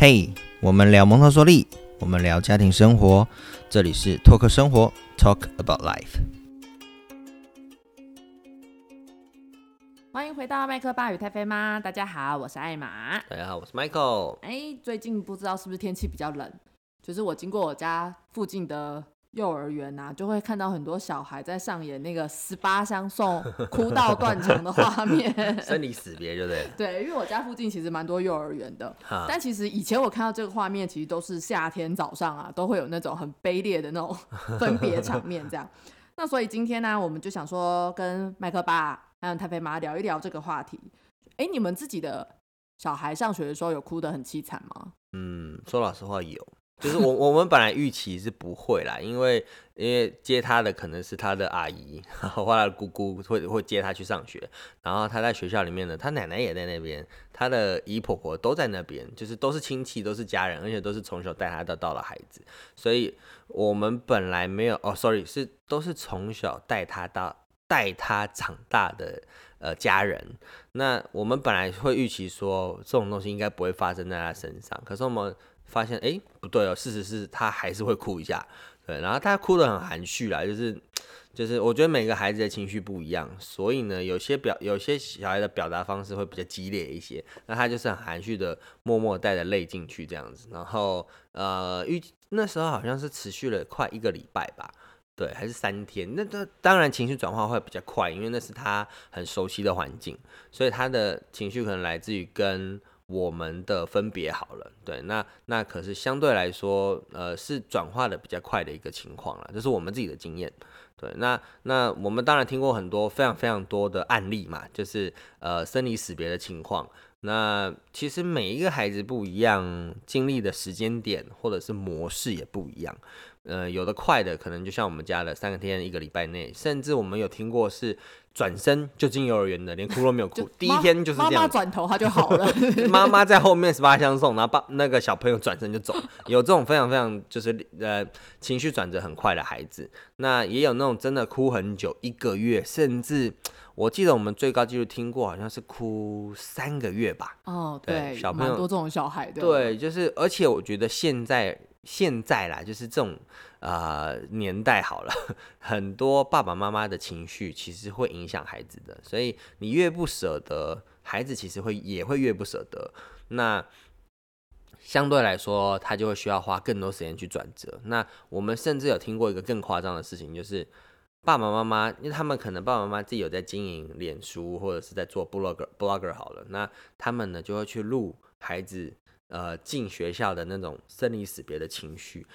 嘿，我们聊蒙特梭利，我们聊家庭生活，这里是托克生活，Talk about life。欢迎回到麦克爸与太妃妈，大家好，我是艾玛。大家好，我是 Michael。哎，最近不知道是不是天气比较冷，就是我经过我家附近的幼儿园呐、就会看到很多小孩在上演那个十八相送、哭到断肠的画面。生离死别，对不对？对，因为我家附近其实蛮多幼儿园的，但其实以前我看到这个画面，其实都是夏天早上啊，都会有那种很卑劣的那种 分别场面这样。那所以今天呢，我们就想说跟麦克爸还有太妃妈聊一聊这个话题。哎，你们自己的小孩上学的时候有哭得很凄惨吗？嗯，说老实话有，就是我我们本来预期是不会啦，因为因为接他的可能是他的阿姨或他的姑姑会会接他去上学，然后他在学校里面呢，他奶奶也在那边，他的姨婆婆都在那边，就是都是亲戚，都是家人，而且都是从小带他到到的孩子，所以我们本来没有哦，sorry，是都是从小带他到带他长大的呃家人，那我们本来会预期说这种东西应该不会发生在他身上，可是我们发现，哎、不对哦，事实是他还是会哭一下，对，然后他哭得很含蓄啦，就是就是我觉得每个孩子的情绪不一样，所以呢，有些表有些小孩的表达方式会比较激烈一些，那他就是很含蓄的，默默带着泪进去这样子，然后呃预那时候好像是持续了快一个礼拜吧。对，还是三天。那这当然情绪转化会比较快，因为那是他很熟悉的环境，所以他的情绪可能来自于跟我们的分别好了。对，那那可是相对来说，呃，是转化的比较快的一个情况了，这是我们自己的经验。对，那那我们当然听过很多非常非常多的案例嘛，就是呃生离死别的情况。那其实每一个孩子不一样，经历的时间点或者是模式也不一样。呃，有的快的可能就像我们家的三个天一个礼拜内，甚至我们有听过是转身就进幼儿园的，连哭都没有哭，第一天就是妈这样妈。妈转头他就好了。妈妈在后面十八相送，然后爸那个小朋友转身就走，有这种非常非常就是呃情绪转折很快的孩子，那也有那种真的哭很久，一个月，甚至我记得我们最高纪录听过好像是哭三个月吧。哦，对对，小朋友多这种小孩的。对，就是而且我觉得现在现在啦，就是这种呃年代好了，很多爸爸妈妈的情绪其实会影响孩子的，所以你越不舍得，孩子其实会也会越不舍得。那相对来说，他就会需要花更多时间去转折。那我们甚至有听过一个更夸张的事情，就是爸爸妈妈，因为他们可能爸爸妈妈自己有在经营脸书，或者是在做 blogger blogger 好了，那他们呢就会去录孩子呃进学校的那种生离死别的情绪。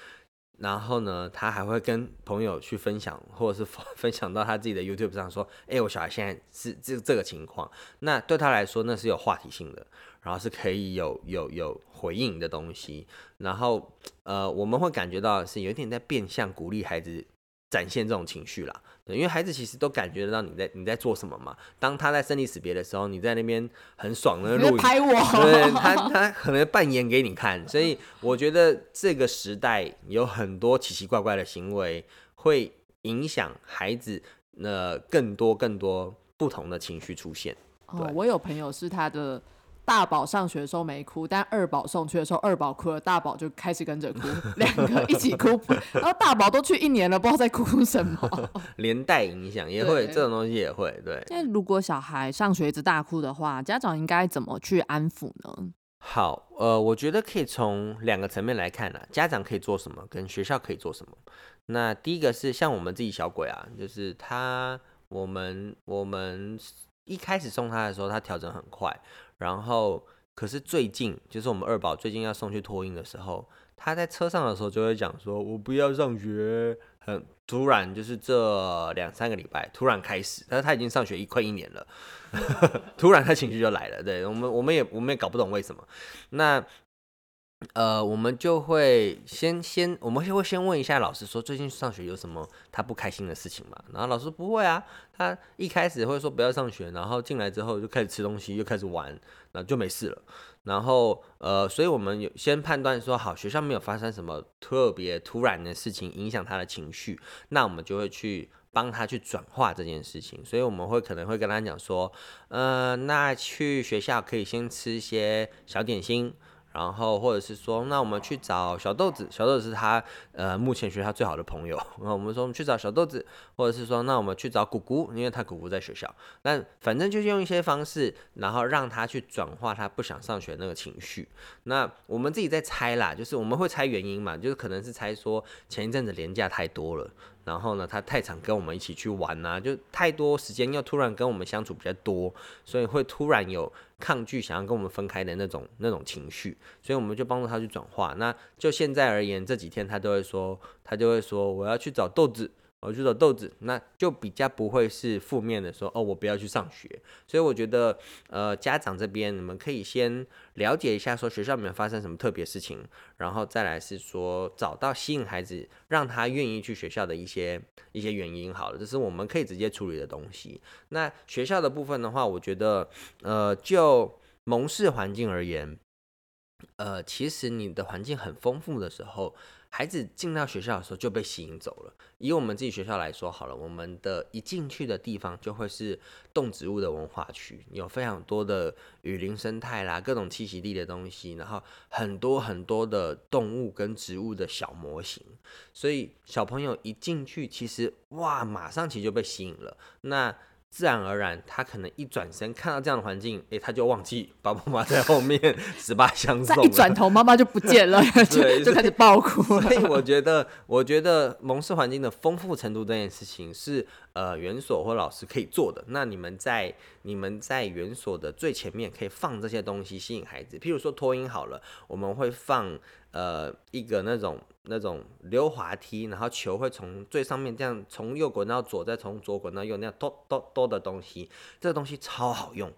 然后呢，他还会跟朋友去分享，或者是分 享到他自己的 YouTube 上说：“哎、我小孩现在是这这个情况。”那对他来说，那是有话题性的，然后是可以有有有回应的东西。然后呃，我们会感觉到是有点在变相鼓励孩子展现这种情绪啦。对，因为孩子其实都感觉得到你在你在做什么嘛。当他在生离死别的时候，你在那边很爽的录拍我。对他，他可能扮演给你看，所以我觉得这个时代有很多奇奇怪怪的行为，会影响孩子呃更多更多不同的情绪出现。哦对，我有朋友是他的大宝上学的时候没哭，但二宝送去的时候，二宝哭了，大宝就开始跟着哭，两个一起哭，然后大宝都去一年了，不知道在哭什么。连带影响也会，这种东西也会对。那如果小孩上学一直大哭的话，家长应该怎么去安抚呢？好，呃，我觉得可以从两个层面来看啊，家长可以做什么，跟学校可以做什么。那第一个是像我们自己小鬼啊，就是他，我们我们一开始送他的时候，他调整很快，然后可是最近就是我们二宝最近要送去托婴的时候，他在车上的时候就会讲说，我不要上学，很突然就是这两三个礼拜突然开始，但是他已经上学一快一年了，突然他情绪就来了，对我们我们也我们也搞不懂为什么，那。呃，我们就会先先，我们会先问一下老师说，最近上学有什么他不开心的事情吗？然后老师不会啊，他一开始会说不要上学，然后进来之后就开始吃东西，又开始玩，然后就没事了。然后呃，所以我们有先判断说，好，学校没有发生什么特别突然的事情影响他的情绪，那我们就会去帮他去转化这件事情。所以我们会可能会跟他讲说，呃，那去学校可以先吃一些小点心。然后或者是说，那我们去找小豆子，小豆子是他呃目前学校最好的朋友。那我们说我们去找小豆子，或者是说，那我们去找姑姑，因为他姑姑在学校。那反正就是用一些方式，然后让他去转化他不想上学那个情绪。那我们自己在猜啦，就是我们会猜原因嘛，就是可能是猜说前一阵子廉价太多了。然后呢，他太常跟我们一起去玩呐，就太多时间又突然跟我们相处比较多，所以会突然有抗拒想要跟我们分开的那种那种情绪，所以我们就帮助他去转化。那就现在而言，这几天他都会说，他就会说我要去找豆子。我去找豆子，那就比较不会是负面的说哦，我不要去上学。所以我觉得，呃，家长这边你们可以先了解一下，说学校里面发生什么特别事情，然后再来是说找到吸引孩子，让他愿意去学校的一些一些原因。好了，这是我们可以直接处理的东西。那学校的部分的话，我觉得，呃，就蒙氏环境而言，呃，其实你的环境很丰富的时候。孩子进到学校的时候就被吸引走了。以我们自己学校来说，好了，我们的一进去的地方就会是动植物的文化区，有非常多的雨林生态啦，各种栖息地的东西，然后很多很多的动物跟植物的小模型。所以小朋友一进去，其实哇，马上其实就被吸引了。那自然而然，他可能一转身看到这样的环境，哎，他就忘记爸爸妈妈在后面 十八相送。一转头，妈妈就不见了，就就开始爆哭。所以我觉得，我觉得蒙氏环境的丰富程度这件事情是呃园所或老师可以做的。那你们在你们在园所的最前面可以放这些东西，吸引孩子。譬如说托音好了，我们会放。呃，一个那种那种溜滑梯，然后球会从最上面这样从右滚到左，再从左滚到右，那样多多多的东西，这个东西超好用。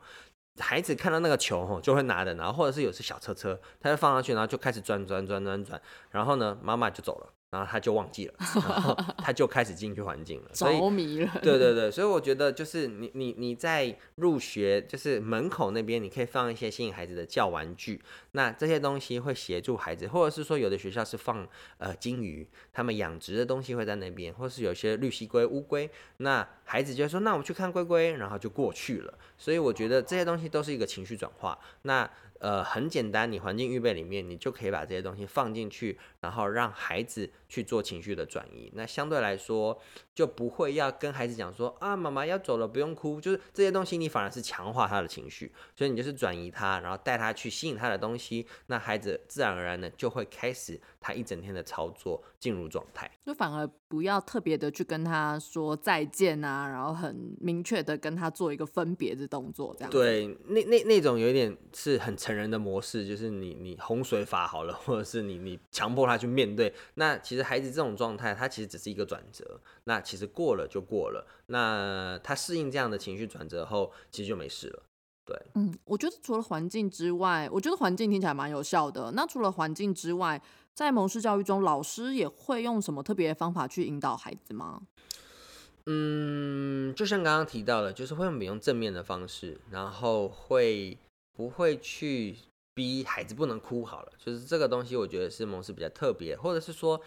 孩子看到那个球吼，就会拿的，然后或者是有是小车车，他就放上去，然后就开始转转转转转，然后呢，妈妈就走了。然后他就忘记了，然后他就开始进去环境了，着迷了。对对对，所以我觉得就是你你你在入学就是门口那边，你可以放一些吸引孩子的教玩具，那这些东西会协助孩子，或者是说有的学校是放呃金鱼，他们养殖的东西会在那边，或是有些绿蜥龟、乌龟，那孩子就说那我们去看龟龟，然后就过去了。所以我觉得这些东西都是一个情绪转化。那呃，很简单，你环境预备里面，你就可以把这些东西放进去，然后让孩子去做情绪的转移。那相对来说，就不会要跟孩子讲说啊，妈妈要走了，不用哭。就是这些东西，你反而是强化他的情绪，所以你就是转移他，然后带他去吸引他的东西。那孩子自然而然的就会开始他一整天的操作进入状态。就反而不要特别的去跟他说再见啊，然后很明确的跟他做一个分别的动作，这样。对，那那那种有一点是很。成人的模式就是你你洪水法好了，或者是你你强迫他去面对。那其实孩子这种状态，他其实只是一个转折。那其实过了就过了。那他适应这样的情绪转折后，其实就没事了。对，嗯，我觉得除了环境之外，我觉得环境听起来蛮有效的。那除了环境之外，在蒙氏教育中，老师也会用什么特别的方法去引导孩子吗？嗯，就像刚刚提到的，就是会用比用正面的方式，然后会。不会去逼孩子不能哭好了，就是这个东西，我觉得是蒙氏比较特别，或者是说，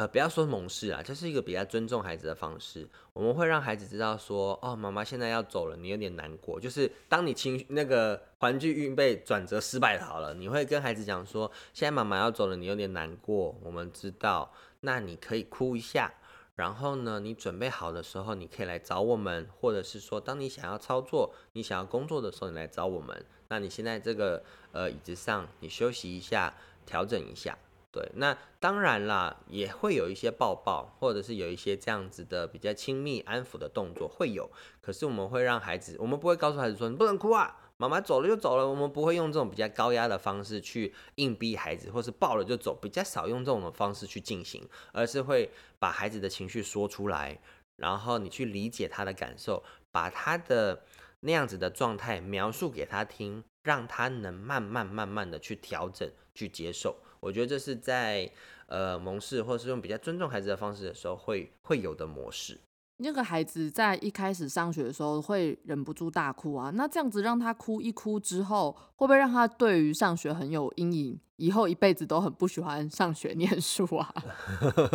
呃，不要说蒙氏啊，就是一个比较尊重孩子的方式。我们会让孩子知道说，哦，妈妈现在要走了，你有点难过。就是当你情那个玩具预备转折失败好了，你会跟孩子讲说，现在妈妈要走了，你有点难过。我们知道，那你可以哭一下。然后呢，你准备好的时候，你可以来找我们，或者是说，当你想要操作、你想要工作的时候，你来找我们。那你现在这个呃椅子上，你休息一下，调整一下。对，那当然啦，也会有一些抱抱，或者是有一些这样子的比较亲密安抚的动作会有。可是我们会让孩子，我们不会告诉孩子说你不能哭啊。妈妈走了就走了，我们不会用这种比较高压的方式去硬逼孩子，或是抱了就走，比较少用这种的方式去进行，而是会把孩子的情绪说出来，然后你去理解他的感受，把他的那样子的状态描述给他听，让他能慢慢慢慢的去调整、去接受。我觉得这是在呃蒙氏或是用比较尊重孩子的方式的时候会会有的模式。那个孩子在一开始上学的时候会忍不住大哭啊，那这样子让他哭一哭之后，会不会让他对于上学很有阴影，以后一辈子都很不喜欢上学念书啊？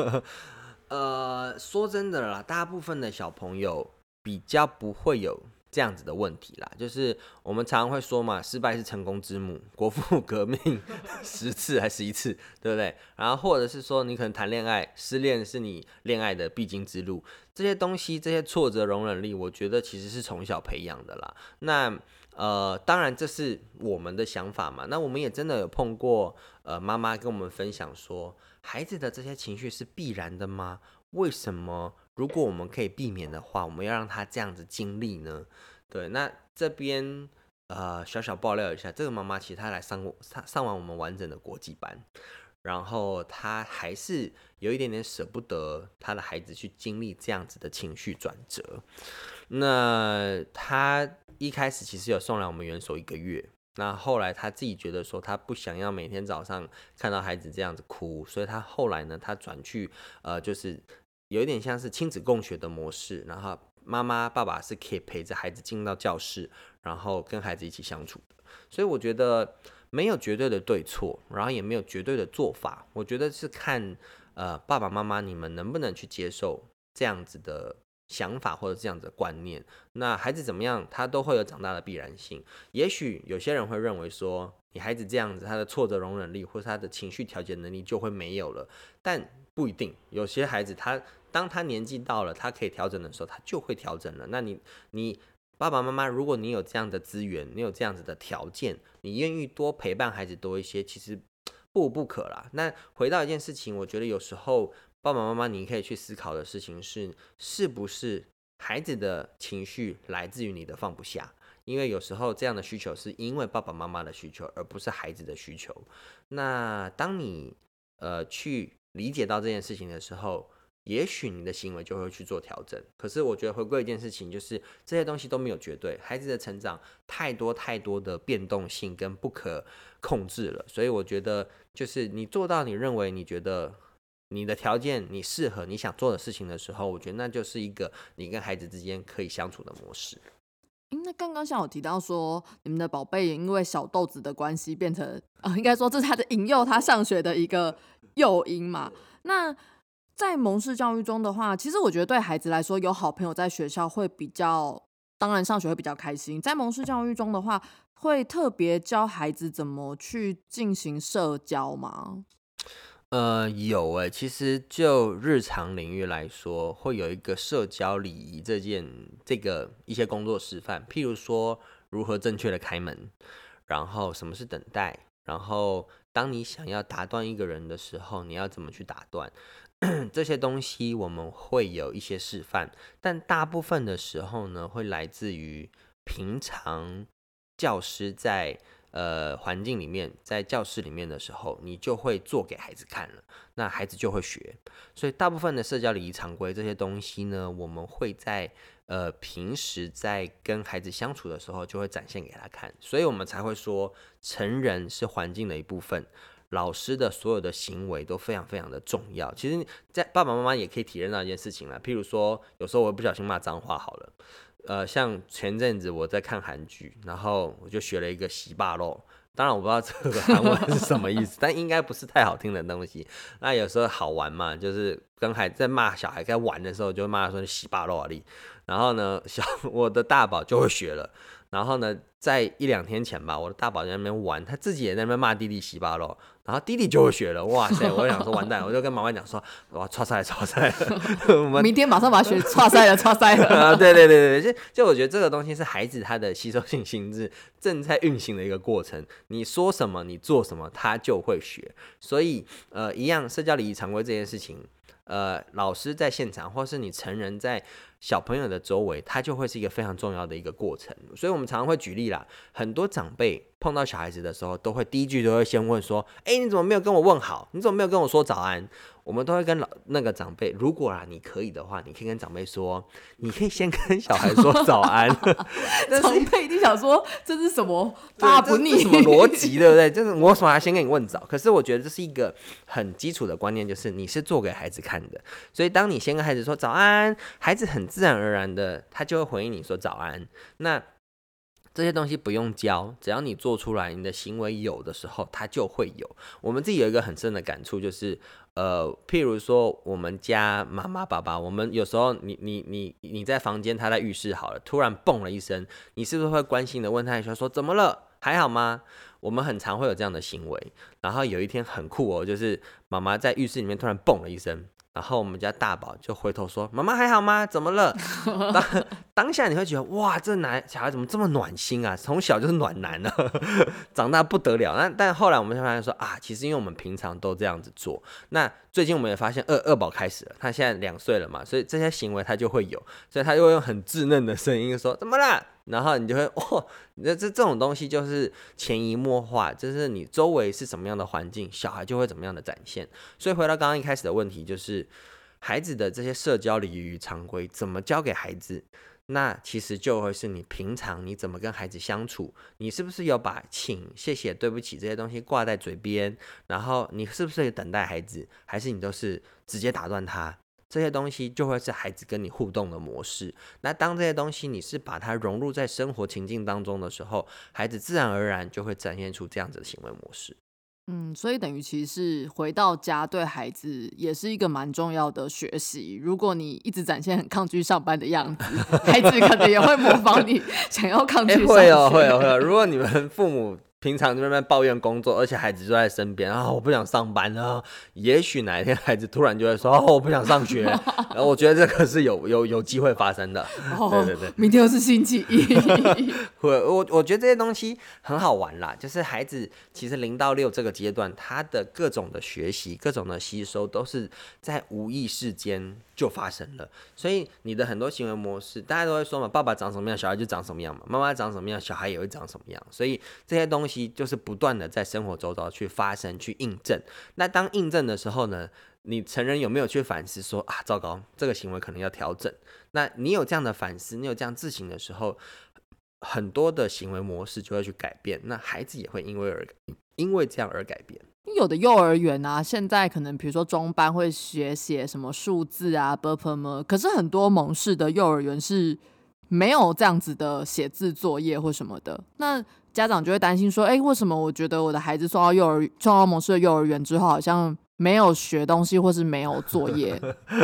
呃，说真的啦，大部分的小朋友比较不会有这样子的问题啦。就是我们常常会说嘛，失败是成功之母，国父革命 十次还是一次，对不对？然后或者是说，你可能谈恋爱失恋是你恋爱的必经之路，这些东西，这些挫折容忍力，我觉得其实是从小培养的啦。那呃，当然这是我们的想法嘛。那我们也真的有碰过，呃，妈妈跟我们分享说，孩子的这些情绪是必然的吗？为什么？如果我们可以避免的话，我们要让他这样子经历呢？对，那这边呃小小爆料一下，这个妈妈其实她来上过上上完我们完整的国际班，然后她还是有一点点舍不得她的孩子去经历这样子的情绪转折。那她一开始其实有送来我们元首一个月，那后来她自己觉得说她不想要每天早上看到孩子这样子哭，所以她后来呢，她转去呃就是有一点像是亲子共学的模式，然后妈妈爸爸是可以陪着孩子进到教室，然后跟孩子一起相处的。所以我觉得没有绝对的对错，然后也没有绝对的做法，我觉得是看呃爸爸妈妈你们能不能去接受这样子的。想法或者这样子的观念，那孩子怎么样，他都会有长大的必然性。也许有些人会认为说，你孩子这样子，他的挫折容忍力或者他的情绪调节能力就会没有了，但不一定。有些孩子他当他年纪到了，他可以调整的时候，他就会调整了。那你你爸爸妈妈，如果你有这样的资源，你有这样子的条件，你愿意多陪伴孩子多一些，其实不不可啦。那回到一件事情，我觉得有时候。爸爸妈妈，你可以去思考的事情是，是不是孩子的情绪来自于你的放不下？因为有时候这样的需求是因为爸爸妈妈的需求，而不是孩子的需求。那当你呃去理解到这件事情的时候，也许你的行为就会去做调整。可是我觉得回归一件事情，就是这些东西都没有绝对，孩子的成长太多太多的变动性跟不可控制了。所以我觉得，就是你做到你认为你觉得。你的条件，你适合你想做的事情的时候，我觉得那就是一个你跟孩子之间可以相处的模式。那刚刚像我提到说，你们的宝贝也因为小豆子的关系变成啊，应该说这是他的引诱他上学的一个诱因嘛。那在蒙氏教育中的话，其实我觉得对孩子来说，有好朋友在学校会比较，当然上学会比较开心。在蒙氏教育中的话，会特别教孩子怎么去进行社交吗？呃，有诶，其实就日常领域来说，会有一个社交礼仪这件这个一些工作示范，譬如说如何正确的开门，然后什么是等待，然后当你想要打断一个人的时候，你要怎么去打断，这些东西我们会有一些示范，但大部分的时候呢，会来自于平常教师在。呃，环境里面，在教室里面的时候，你就会做给孩子看了，那孩子就会学。所以，大部分的社交礼仪常规这些东西呢，我们会在呃平时在跟孩子相处的时候，就会展现给他看。所以我们才会说，成人是环境的一部分，老师的所有的行为都非常非常的重要。其实，在爸爸妈妈也可以体验到一件事情了，譬如说，有时候我不小心骂脏话，好了。呃，像前阵子我在看韩剧，然后我就学了一个洗霸肉，当然我不知道这个韩文是什么意思，但应该不是太好听的东西。那有时候好玩嘛，就是跟孩在骂小孩在玩的时候，就骂他说洗霸肉啊你。然后呢，小 我的大宝就会学了。然后呢，在一两天前吧，我的大宝在那边玩，他自己也在那边骂弟弟洗巴喽，然后弟弟就会学了。哇塞！我想说完蛋，我就跟妈妈讲说，哇，错赛错赛，我们明天马上把他学错赛了，错赛了。啊，对对对对，就就我觉得这个东西是孩子他的吸收性心智正在运行的一个过程。你说什么，你做什么，他就会学。所以呃，一样社交礼仪常规这件事情，呃，老师在现场，或是你成人在。小朋友的周围，他就会是一个非常重要的一个过程，所以我们常常会举例啦。很多长辈碰到小孩子的时候，都会第一句都会先问说：“哎，你怎么没有跟我问好？你怎么没有跟我说早安？”我们都会跟老那个长辈，如果啊你可以的话，你可以跟长辈说，你可以先跟小孩说早安。长辈一定想说这是什么大不逆什么逻辑，对不对？就是我为什么要先跟你问早？可是我觉得这是一个很基础的观念，就是你是做给孩子看的。所以当你先跟孩子说早安，孩子自然而然的他就会回应你说早安。那这些东西不用教，只要你做出来，你的行为有的时候，它就会有。我们自己有一个很深的感触，就是呃，譬如说我们家妈妈爸爸，我们有时候你你你你在房间，他在浴室好了，突然蹦了一声，你是不是会关心的问他一下，说怎么了？还好吗？我们很常会有这样的行为。然后有一天很酷哦，就是妈妈在浴室里面突然蹦了一声。然后我们家大宝就回头说：“妈妈还好吗？怎么了？” 当当下你会觉得哇，这男小孩怎么这么暖心啊？从小就是暖男呢，长大不得了。那但后来我们就发现说啊，其实因为我们平常都这样子做。那最近我们也发现二二宝开始了，他现在两岁了嘛，所以这些行为他就会有，所以他就会用很稚嫩的声音说：“怎么了？”然后你就会 哦，那这这种东西就是潜移默化，就是你周围是什么样的环境，小孩就会怎么样的展现。所以回到刚刚一开始的问题，就是孩子的这些社交礼仪与常规怎么教给孩子？那其实就会是你平常你怎么跟孩子相处，你是不是有把请、谢谢、对不起这些东西挂在嘴边？然后你是不是等待孩子，还是你都是直接打断他？这些东西就会是孩子跟你互动的模式。那当这些东西你是把它融入在生活情境当中的时候，孩子自然而然就会展现出这样子的行为模式。嗯，所以等于其实是回到家对孩子也是一个蛮重要的学习。如果你一直展现很抗拒上班的样子，孩子可能也会模仿你，想要抗拒。会哦，会哦，会哦。如果你们父母。平常在那边抱怨工作，而且孩子就在身边啊，我不想上班啊。也许哪一天孩子突然就会说：“哦，我不想上学。”然后我觉得这个是有有有机会发生的。对对对，明天又是星期一。我我我觉得这些东西很好玩啦，就是孩子其实零到六这个阶段，他的各种的学习、各种的吸收，都是在无意识间就发生了。所以你的很多行为模式，大家都会说嘛：“爸爸长什么样，小孩就长什么样嘛；妈妈长什么样，小孩也会长什么样。”所以这些东西。就是不断的在生活周遭去发生、去印证。那当印证的时候呢，你成人有没有去反思说啊，糟糕，这个行为可能要调整？那你有这样的反思，你有这样自省的时候，很多的行为模式就会去改变。那孩子也会因为而因为这样而改变。有的幼儿园啊，现在可能比如说中班会学写什么数字啊 b u r p m 可是很多蒙氏的幼儿园是没有这样子的写字作业或什么的。那家长就会担心说：“哎，为什么我觉得我的孩子送到幼儿送到蒙氏的幼儿园之后，好像没有学东西，或是没有作业？”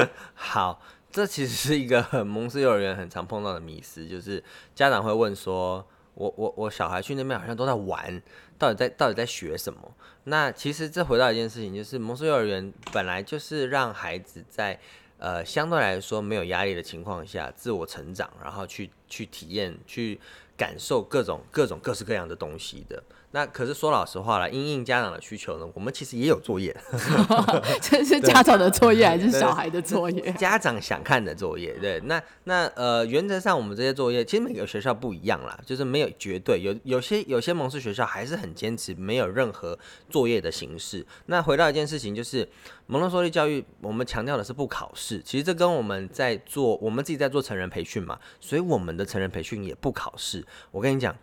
好，这其实是一个蒙氏幼儿园很常碰到的迷思，就是家长会问说：“我我我小孩去那边好像都在玩，到底在到底在学什么？”那其实这回到一件事情，就是蒙氏幼儿园本来就是让孩子在呃相对来说没有压力的情况下自我成长，然后去去体验去。感受各种各种各式各样的东西的。那可是说老实话了，因应家长的需求呢，我们其实也有作业。这是家长的作业还是小孩的作业？家长想看的作业。对，那那呃，原则上我们这些作业其实每个学校不一样啦，就是没有绝对。有有些有些蒙氏学校还是很坚持没有任何作业的形式。那回到一件事情，就是蒙特梭利教育，我们强调的是不考试。其实这跟我们在做我们自己在做成人培训嘛，所以我们的成人培训也不考试。我跟你讲。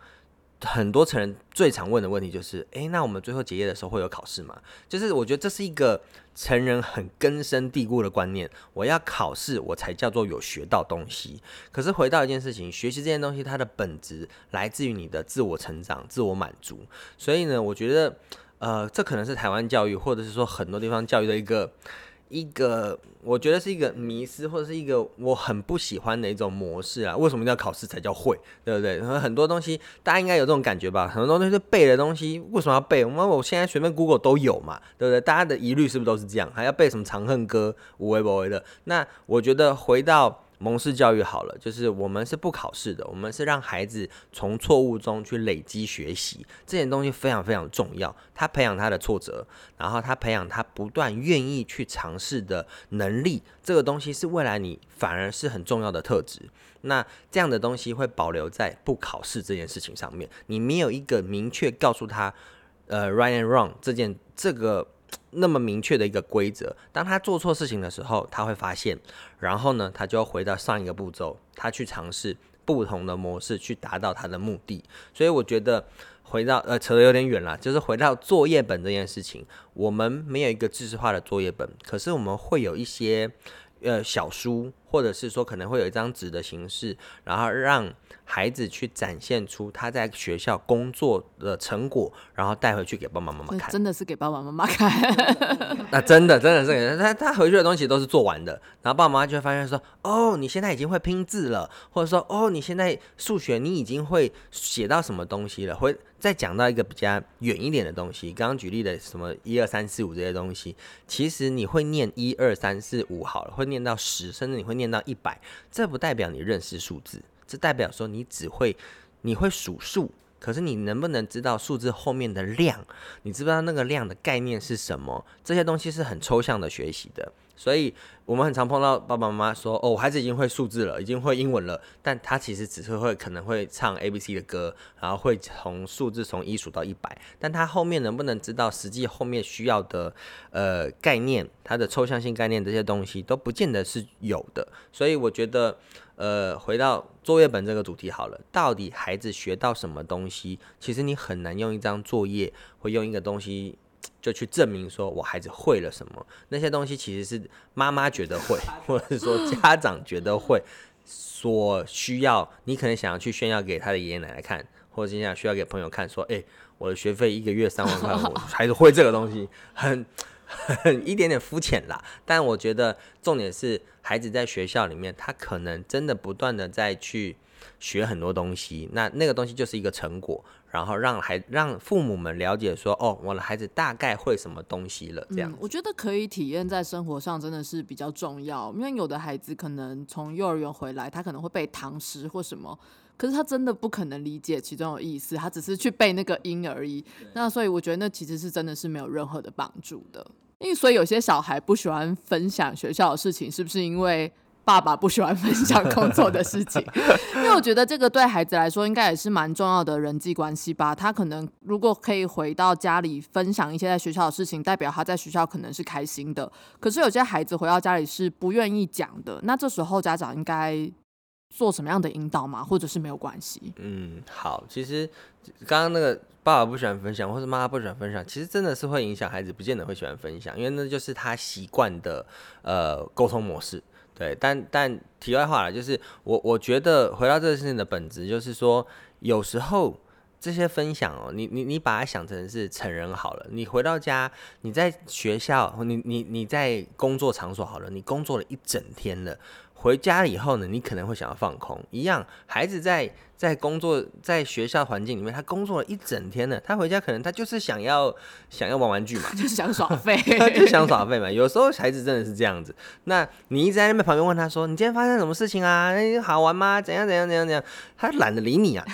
很多成人最常问的问题就是：诶，那我们最后结业的时候会有考试吗？就是我觉得这是一个成人很根深蒂固的观念，我要考试我才叫做有学到东西。可是回到一件事情，学习这件东西它的本质来自于你的自我成长、自我满足。所以呢，我觉得，呃，这可能是台湾教育，或者是说很多地方教育的一个。一个我觉得是一个迷失，或者是一个我很不喜欢的一种模式啊。为什么要考试才叫会？对不对？很多东西大家应该有这种感觉吧？很多东西是背的东西，为什么要背？我们我现在随便 Google 都有嘛，对不对？大家的疑虑是不是都是这样？还要背什么《长恨歌》无为不为的？那我觉得回到。蒙氏教育好了，就是我们是不考试的，我们是让孩子从错误中去累积学习，这件东西非常非常重要。他培养他的挫折，然后他培养他不断愿意去尝试的能力，这个东西是未来你反而是很重要的特质。那这样的东西会保留在不考试这件事情上面，你没有一个明确告诉他，呃，right and wrong 这件这个。那么明确的一个规则，当他做错事情的时候，他会发现，然后呢，他就要回到上一个步骤，他去尝试不同的模式去达到他的目的。所以我觉得回到呃扯得有点远了，就是回到作业本这件事情，我们没有一个知识化的作业本，可是我们会有一些呃小书或者是说可能会有一张纸的形式，然后让孩子去展现出他在学校工作的成果，然后带回去给爸爸妈妈看。真的是给爸爸妈妈看。那真的真的是给他他回去的东西都是做完的，然后爸爸妈妈就会发现说，哦，你现在已经会拼字了，或者说，哦，你现在数学你已经会写到什么东西了，会再讲到一个比较远一点的东西。刚刚举例的什么一二三四五这些东西，其实你会念一二三四五好了，会念到十，甚至你会念到一百，这不代表你认识数字，这代表说你只会你会数数。可是你能不能知道数字后面的量？你知不知道那个量的概念是什么？这些东西是很抽象的学习的，所以我们很常碰到爸爸妈妈说：“哦，我孩子已经会数字了，已经会英文了。”但他其实只是会可能会唱 A B C 的歌，然后会从数字从一数到一百，但他后面能不能知道实际后面需要的呃概念，它的抽象性概念这些东西都不见得是有的。所以我觉得。呃，回到作业本这个主题好了，到底孩子学到什么东西？其实你很难用一张作业，或用一个东西就去证明说我孩子会了什么。那些东西其实是妈妈觉得会，或者是说家长觉得会，所需要你可能想要去炫耀给他的爷爷奶奶看，或者想需要给朋友看，说，哎，我的学费一个月三万块，我 孩子会这个东西，很。很一点点肤浅啦，但我觉得重点是孩子在学校里面，他可能真的不断的在去学很多东西，那那个东西就是一个成果，然后让孩让父母们了解说，哦，我的孩子大概会什么东西了，这样。我觉得可以体验在生活上真的是比较重要，因为有的孩子可能从幼儿园回来，他可能会背唐诗或什么。可是他真的不可能理解其中的意思，他只是去背那个音而已。那所以我觉得那其实是真的是没有任何的帮助的。因为所以有些小孩不喜欢分享学校的事情，是不是因为爸爸不喜欢分享工作的事情？因为我觉得这个对孩子来说应该也是蛮重要的人际关系吧。他可能如果可以回到家里分享一些在学校的事情，代表他在学校可能是开心的。可是有些孩子回到家里是不愿意讲的，那这时候家长应该。做什么样的引导吗？或者是没有关系？嗯，好，其实刚刚那个爸爸不喜欢分享，或是妈妈不喜欢分享，其实真的是会影响孩子，不见得会喜欢分享，因为那就是他习惯的呃沟通模式。对，但但题外话了，就是我我觉得回到这个事情的本质，就是说有时候这些分享哦，你你你把它想成是成人好了，你回到家，你在学校，你你你在工作场所好了，你工作了一整天了。回家以后呢，你可能会想要放空，一样，孩子在。在工作，在学校环境里面，他工作了一整天呢，他回家可能他就是想要想要玩玩具嘛，就是想耍废，就想耍废嘛。有时候孩子真的是这样子。那你一直在那边旁边问他说：“你今天发生什么事情啊？好玩吗？怎样怎样怎样怎样？”他懒得理你啊。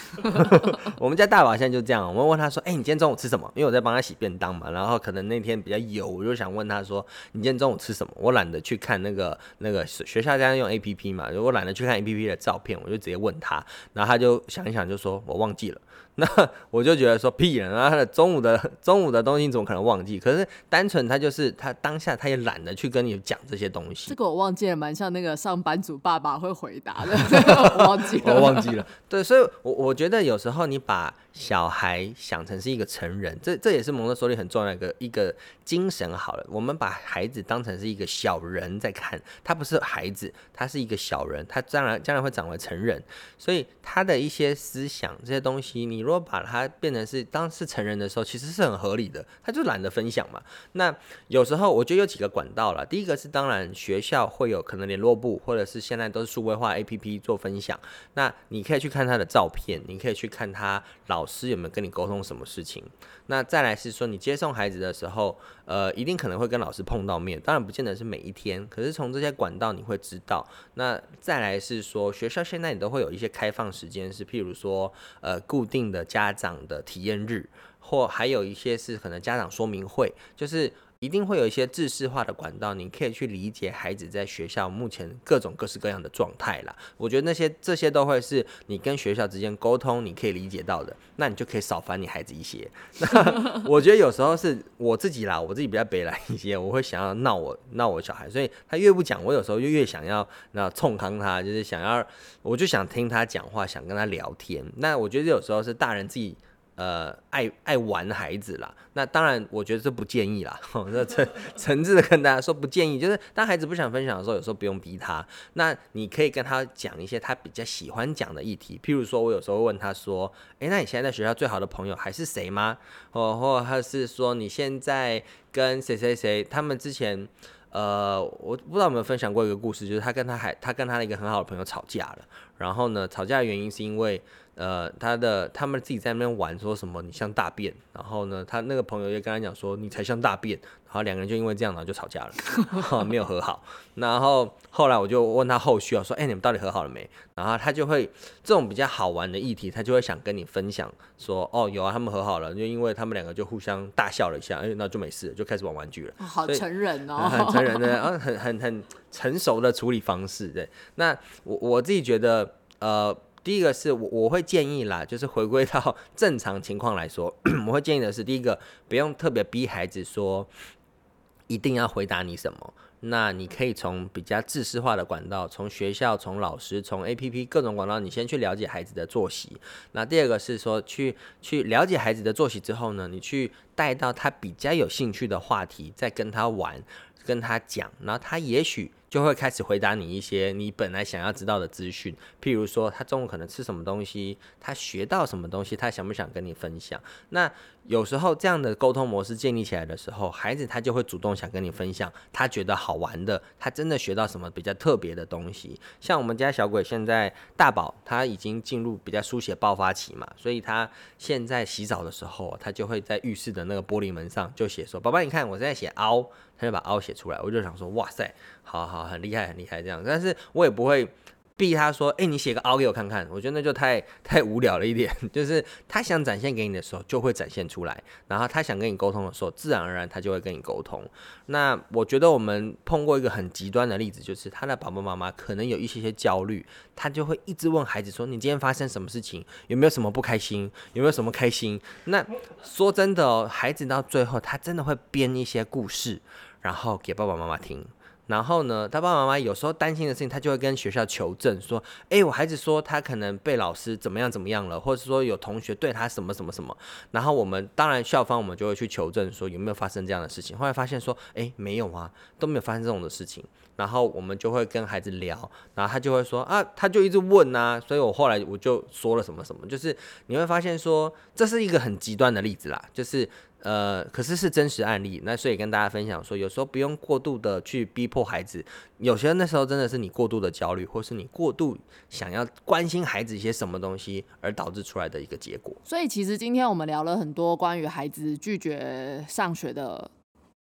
我们家大宝现在就这样，我们问他说：“哎，你今天中午吃什么？”因为我在帮他洗便当嘛。然后可能那天比较油，我就想问他说：“你今天中午吃什么？”我懒得去看那个那个学校家用 A P P 嘛，如果懒得去看 A P P 的照片，我就直接问他，然后他就。想一想，就说我忘记了。那我就觉得说屁人啊！他的中午的 中午的东西怎么可能忘记？可是单纯他就是他当下他也懒得去跟你讲这些东西。这个我忘记了，蛮像那个上班族爸爸会回答的。我忘记了，我忘记了。对，所以，我我觉得有时候你把小孩想成是一个成人，这这也是蒙特梭利很重要的一个一个精神。好了，我们把孩子当成是一个小人在看，他不是孩子，他是一个小人，他将来将来会长为成人，所以他的一一些思想这些东西，你。如果把它变成是当是成人的时候，其实是很合理的。他就懒得分享嘛。那有时候我觉得有几个管道了。第一个是当然学校会有可能联络部，或者是现在都是数位化 A P P 做分享。那你可以去看他的照片，你可以去看他老师有没有跟你沟通什么事情。那再来是说你接送孩子的时候，呃，一定可能会跟老师碰到面，当然不见得是每一天，可是从这些管道你会知道。那再来是说学校现在你都会有一些开放时间，是譬如说呃固定的家长的体验日，或还有一些是可能家长说明会，就是。一定会有一些制式化的管道，你可以去理解孩子在学校目前各种各式各样的状态啦。我觉得那些这些都会是你跟学校之间沟通，你可以理解到的，那你就可以少烦你孩子一些。那 我觉得有时候是我自己啦，我自己比较北来一些，我会想要闹我闹我小孩，所以他越不讲，我有时候就越想要那冲康他，就是想要，我就想听他讲话，想跟他聊天。那我觉得有时候是大人自己。呃爱爱玩孩子啦。那当然，我觉得这不建议啦。这诚诚挚的跟大家说，不建议。就是当孩子不想分享的时候，有时候不用逼他。那你可以跟他讲一些他比较喜欢讲的议题，譬如说，我有时候问他说：“诶，那你现在在学校最好的朋友还是谁吗？”或或者他是说你现在跟谁谁谁？他们之前。呃，我不知道有没有分享过一个故事，就是他跟他还他跟他的一个很好的朋友吵架了，然后呢，吵架的原因是因为。呃，他的他们自己在那边玩，说什么你像大便，然后呢，他那个朋友也跟他讲说你才像大便，然后两个人就因为这样，然后就吵架了，没有和好。然后后来我就问他后续啊，说哎，你们到底和好了没？然后他就会这种比较好玩的议题，他就会想跟你分享说，哦，有啊，他们和好了，就因为他们两个就互相大笑了一下，哎，那就没事，就开始玩玩具了。好成人哦，很成人的，很很很成熟的处理方式。对，那我我自己觉得，呃。第一个是我我会建议啦，就是回归到正常情况来说，我会建议的是，第一个不用特别逼孩子说一定要回答你什么，那你可以从比较知识化的管道，从学校、从老师、从 A P P 各种管道，你先去了解孩子的作息。那第二个是说，去去了解孩子的作息之后呢，你去带到他比较有兴趣的话题，再跟他玩，跟他讲，然后他也许。就会开始回答你一些你本来想要知道的资讯，譬如说他中午可能吃什么东西，他学到什么东西，他想不想跟你分享？那有时候这样的沟通模式建立起来的时候，孩子他就会主动想跟你分享，他觉得好玩的，他真的学到什么比较特别的东西。像我们家小鬼现在大宝他已经进入比较书写爆发期嘛，所以他现在洗澡的时候，他就会在浴室的那个玻璃门上就写说：“宝宝，你看我在写凹。”他就把凹写出来，我就想说，哇塞，好好，很厉害，很厉害这样。但是我也不会逼他说，哎，你写个凹给我看看。我觉得那就太太无聊了一点。就是他想展现给你的时候，就会展现出来。然后他想跟你沟通的时候，自然而然他就会跟你沟通。那我觉得我们碰过一个很极端的例子，就是他的爸爸妈妈可能有一些些焦虑，他就会一直问孩子说，你今天发生什么事情？有没有什么不开心？有没有什么开心？那说真的哦，孩子到最后，他真的会编一些故事。然后给爸爸妈妈听，然后呢，他爸爸妈妈有时候担心的事情，他就会跟学校求证，说：“哎，我孩子说他可能被老师怎么样怎么样了，或者说有同学对他什么什么什么。”然后我们当然校方我们就会去求证，说有没有发生这样的事情。后来发现说：“哎，没有啊，都没有发生这种的事情。”然后我们就会跟孩子聊，然后他就会说：“啊，他就一直问啊。”所以我后来我就说了什么什么，就是你会发现说这是一个很极端的例子啦，就是。呃，可是是真实案例，那所以跟大家分享说，有时候不用过度的去逼迫孩子，有些那时候真的是你过度的焦虑，或是你过度想要关心孩子一些什么东西而导致出来的一个结果。所以其实今天我们聊了很多关于孩子拒绝上学的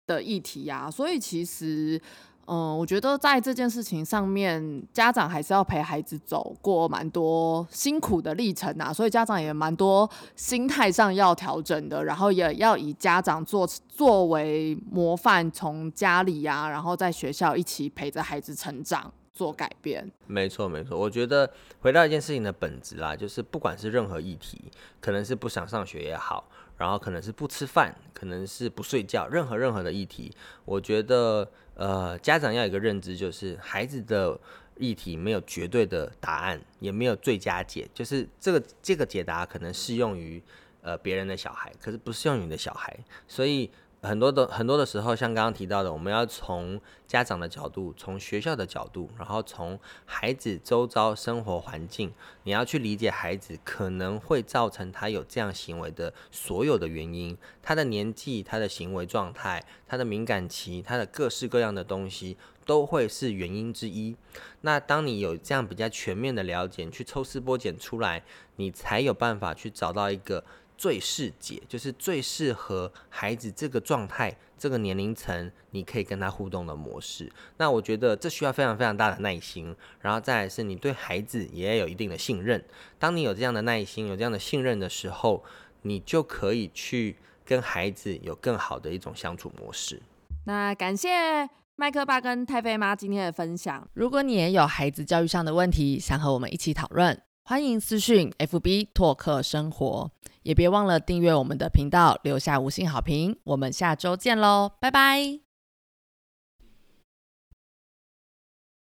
的议题呀，所以其实。嗯，我觉得在这件事情上面，家长还是要陪孩子走过蛮多辛苦的历程啊，所以家长也蛮多心态上要调整的，然后也要以家长做作为模范，从家里呀，然后在学校一起陪着孩子成长，做改变。没错，没错，我觉得回到一件事情的本质啦，就是不管是任何议题，可能是不想上学也好，然后可能是不吃饭，可能是不睡觉，任何任何的议题，我觉得。呃，家长要有一个认知，就是孩子的议题没有绝对的答案，也没有最佳解，就是这个这个解答可能适用于呃别人的小孩，可是不适用于你的小孩，所以。很多的很多的时候，像刚刚提到的，我们要从家长的角度，从学校的角度，然后从孩子周遭生活环境，你要去理解孩子可能会造成他有这样行为的所有的原因，他的年纪、他的行为状态、他的敏感期、他的各式各样的东西，都会是原因之一。那当你有这样比较全面的了解，去抽丝剥茧出来，你才有办法去找到一个。最适解就是最适合孩子这个状态、这个年龄层，你可以跟他互动的模式。那我觉得这需要非常非常大的耐心，然后再来是你对孩子也要有一定的信任。当你有这样的耐心、有这样的信任的时候，你就可以去跟孩子有更好的一种相处模式。那感谢麦克爸跟太妃妈今天的分享。如果你也有孩子教育上的问题，想和我们一起讨论。欢迎私讯 FB 拓客生活，也别忘了订阅我们的频道，留下五星好评。我们下周见喽，拜拜。